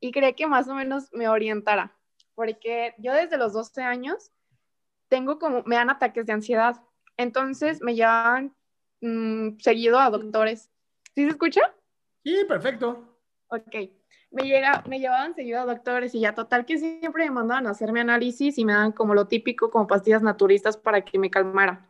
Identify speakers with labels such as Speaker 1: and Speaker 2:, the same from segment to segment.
Speaker 1: y quería que más o menos me orientara, porque yo desde los 12 años tengo como, me dan ataques de ansiedad, entonces me llevan mm, seguido a doctores. ¿Sí se escucha?
Speaker 2: Sí, perfecto.
Speaker 1: Ok. Me, llega, me llevaban seguido a doctores y ya total que siempre me mandaban a hacerme análisis y me dan como lo típico, como pastillas naturistas para que me calmara.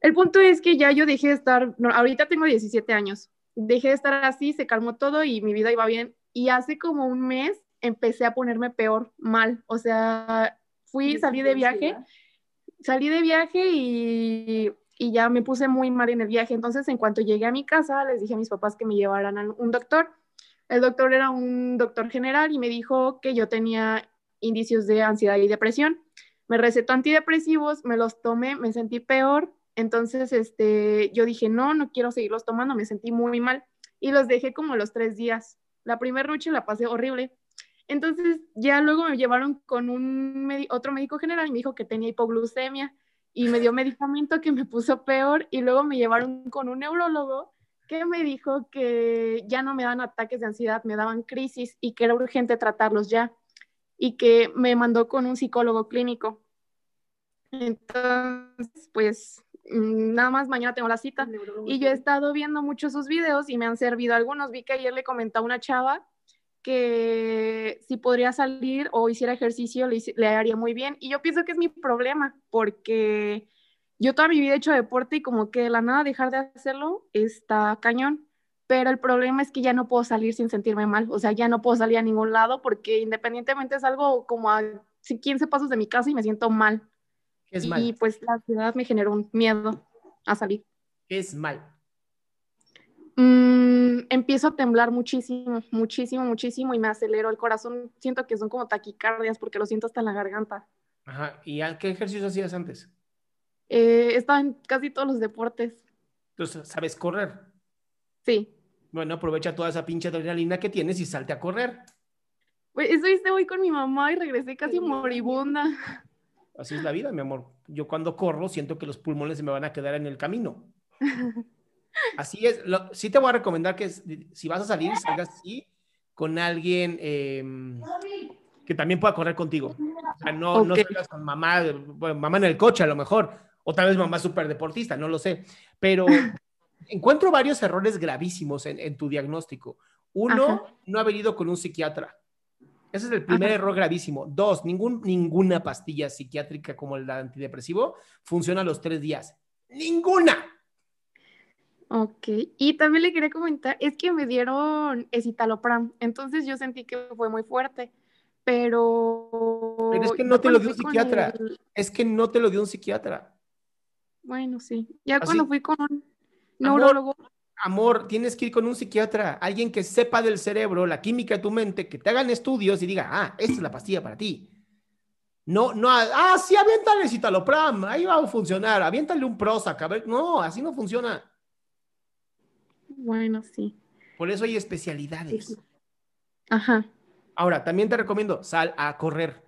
Speaker 1: El punto es que ya yo dejé de estar, ahorita tengo 17 años, dejé de estar así, se calmó todo y mi vida iba bien y hace como un mes empecé a ponerme peor, mal. O sea, fui, salí de viaje, salí de viaje y, y, ya me puse muy mal en el viaje. Entonces, en cuanto llegué a mi casa, les dije a mis papás que me llevaran a un doctor. El doctor era un doctor general y me dijo que yo tenía indicios de ansiedad y depresión. Me recetó antidepresivos, me los tomé, me sentí peor. Entonces, este, yo dije, no, no quiero seguirlos tomando, me sentí muy mal y los dejé como los tres días. La primera noche la pasé horrible. Entonces ya luego me llevaron con un otro médico general y me dijo que tenía hipoglucemia y me dio medicamento que me puso peor y luego me llevaron con un neurólogo que me dijo que ya no me dan ataques de ansiedad, me daban crisis y que era urgente tratarlos ya y que me mandó con un psicólogo clínico. Entonces, pues nada más mañana tengo la cita y yo he estado viendo muchos sus videos y me han servido algunos. Vi que ayer le comentaba a una chava que si podría salir o hiciera ejercicio le, le, haría muy bien. Y yo pienso que es mi problema, porque yo toda mi vida he hecho deporte y como que de la nada dejar de hacerlo está cañón. Pero el problema es que ya no puedo salir sin sentirme mal, o sea, ya no puedo salir a ningún lado porque independientemente es algo como a 15 pasos de mi casa y me siento mal.
Speaker 2: Es
Speaker 1: y,
Speaker 2: mal?
Speaker 1: Y pues la ciudad me generó un miedo a salir.
Speaker 2: es mal?
Speaker 1: Mm, empiezo a temblar muchísimo, muchísimo, muchísimo y me acelero el corazón. Siento que son como taquicardias porque lo siento hasta en la garganta.
Speaker 2: Ajá. ¿Y a qué ejercicios hacías antes?
Speaker 1: Eh, estaba en casi todos los deportes.
Speaker 2: Entonces, ¿sabes correr?
Speaker 1: Sí.
Speaker 2: Bueno, aprovecha toda esa pinche adrenalina que tienes y salte a correr.
Speaker 1: Pues eso hice hoy con mi mamá y regresé casi moribunda.
Speaker 2: Así es la vida, mi amor. Yo cuando corro siento que los pulmones se me van a quedar en el camino. Así es. Lo, sí te voy a recomendar que si vas a salir, salgas así con alguien eh, que también pueda correr contigo. O sea, no, okay. no salgas con mamá, bueno, mamá en el coche a lo mejor, o tal vez mamá súper deportista, no lo sé. Pero encuentro varios errores gravísimos en, en tu diagnóstico. Uno, Ajá. no haber ido con un psiquiatra. Ese es el primer Ajá. error gravísimo. Dos, ningún, ninguna pastilla psiquiátrica como el antidepresivo funciona a los tres días. ¡Ninguna!
Speaker 1: Ok, y también le quería comentar, es que me dieron escitalopram, entonces yo sentí que fue muy fuerte, pero...
Speaker 2: Pero es que no te lo dio un psiquiatra, el... es que no te lo dio un psiquiatra.
Speaker 1: Bueno, sí, ya Así, cuando fui con un neurólogo...
Speaker 2: Amor, amor, tienes que ir con un psiquiatra, alguien que sepa del cerebro, la química de tu mente, que te hagan estudios y diga, ah, esta es la pastilla para ti. No, no, ah, sí, aviéntale citalopram, ahí va a funcionar, aviéntale un Prozac, a ver, no, así no funciona.
Speaker 1: Bueno, sí.
Speaker 2: Por eso hay especialidades.
Speaker 1: Sí. Ajá.
Speaker 2: Ahora, también te recomiendo, sal a correr.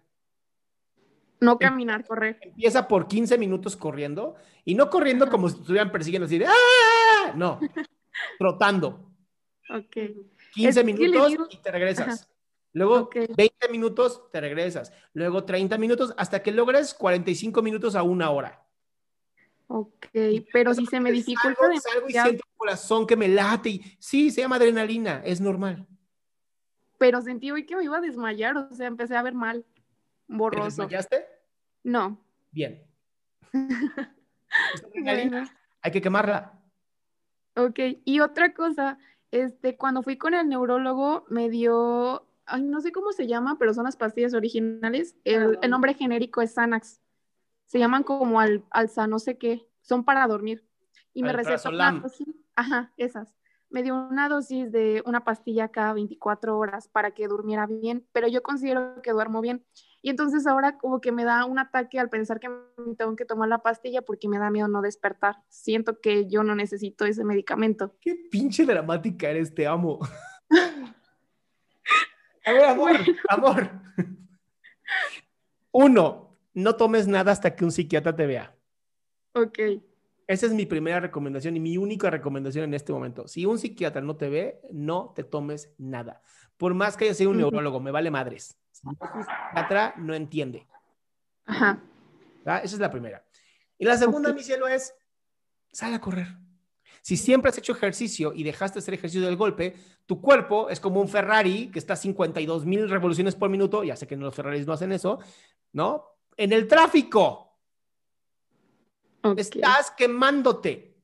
Speaker 1: No caminar, correr.
Speaker 2: Empieza por 15 minutos corriendo y no corriendo como si estuvieran persiguiendo así de ¡Ah! No, trotando.
Speaker 1: Ok.
Speaker 2: 15 es minutos digo... y te regresas. Ajá. Luego okay. 20 minutos, te regresas. Luego 30 minutos hasta que logres 45 minutos a una hora.
Speaker 1: Ok, pero si se me dificulta
Speaker 2: salgo, salgo y siento el corazón que me late y sí, se llama adrenalina, es normal.
Speaker 1: Pero sentí hoy que me iba a desmayar, o sea, empecé a ver mal, borroso.
Speaker 2: ¿Te desmayaste?
Speaker 1: No.
Speaker 2: Bien. bueno. Hay que quemarla.
Speaker 1: Ok, y otra cosa, este, cuando fui con el neurólogo me dio, ay, no sé cómo se llama, pero son las pastillas originales. El, el nombre genérico es Xanax se llaman como al, alza, no sé qué, son para dormir. Y me recetó así, ajá, esas. me dio una dosis de una pastilla cada 24 horas para que durmiera bien, pero yo considero que duermo bien. Y entonces ahora como que me da un ataque al pensar que tengo que tomar la pastilla porque me da miedo no despertar. Siento que yo no necesito ese medicamento.
Speaker 2: Qué pinche dramática eres, te amo. A ver, amor, amor. Uno, no tomes nada hasta que un psiquiatra te vea.
Speaker 1: Ok.
Speaker 2: Esa es mi primera recomendación y mi única recomendación en este momento. Si un psiquiatra no te ve, no te tomes nada. Por más que haya sido un neurólogo, me vale madres. Si un psiquiatra no entiende.
Speaker 1: Ajá.
Speaker 2: Esa es la primera. Y la segunda, mi cielo, es sal a correr. Si siempre has hecho ejercicio y dejaste hacer ejercicio del golpe, tu cuerpo es como un Ferrari que está a 52 mil revoluciones por minuto. Ya sé que los Ferraris no hacen eso, ¿no? En el tráfico. Estás quemándote.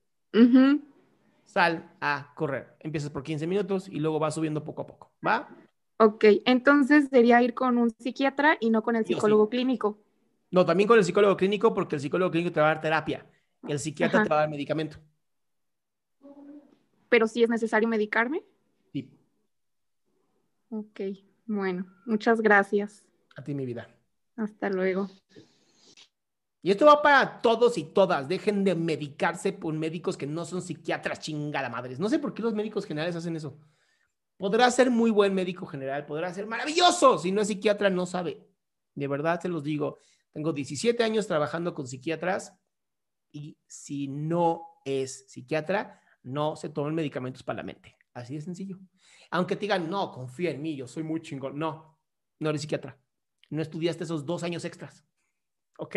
Speaker 2: Sal a correr. Empiezas por 15 minutos y luego vas subiendo poco a poco. ¿Va?
Speaker 1: Ok, entonces sería ir con un psiquiatra y no con el psicólogo clínico.
Speaker 2: No, también con el psicólogo clínico porque el psicólogo clínico te va a dar terapia. El psiquiatra te va a dar medicamento.
Speaker 1: ¿Pero si es necesario medicarme?
Speaker 2: Sí.
Speaker 1: Ok, bueno, muchas gracias.
Speaker 2: A ti, mi vida.
Speaker 1: Hasta luego.
Speaker 2: Y esto va para todos y todas. Dejen de medicarse por médicos que no son psiquiatras chingada madres. No sé por qué los médicos generales hacen eso. Podrá ser muy buen médico general, podrá ser maravilloso. Si no es psiquiatra, no sabe. De verdad se los digo. Tengo 17 años trabajando con psiquiatras y si no es psiquiatra, no se toman medicamentos para la mente. Así de sencillo. Aunque te digan, no, confía en mí, yo soy muy chingón. No, no eres psiquiatra. No estudiaste esos dos años extras. ¿Ok?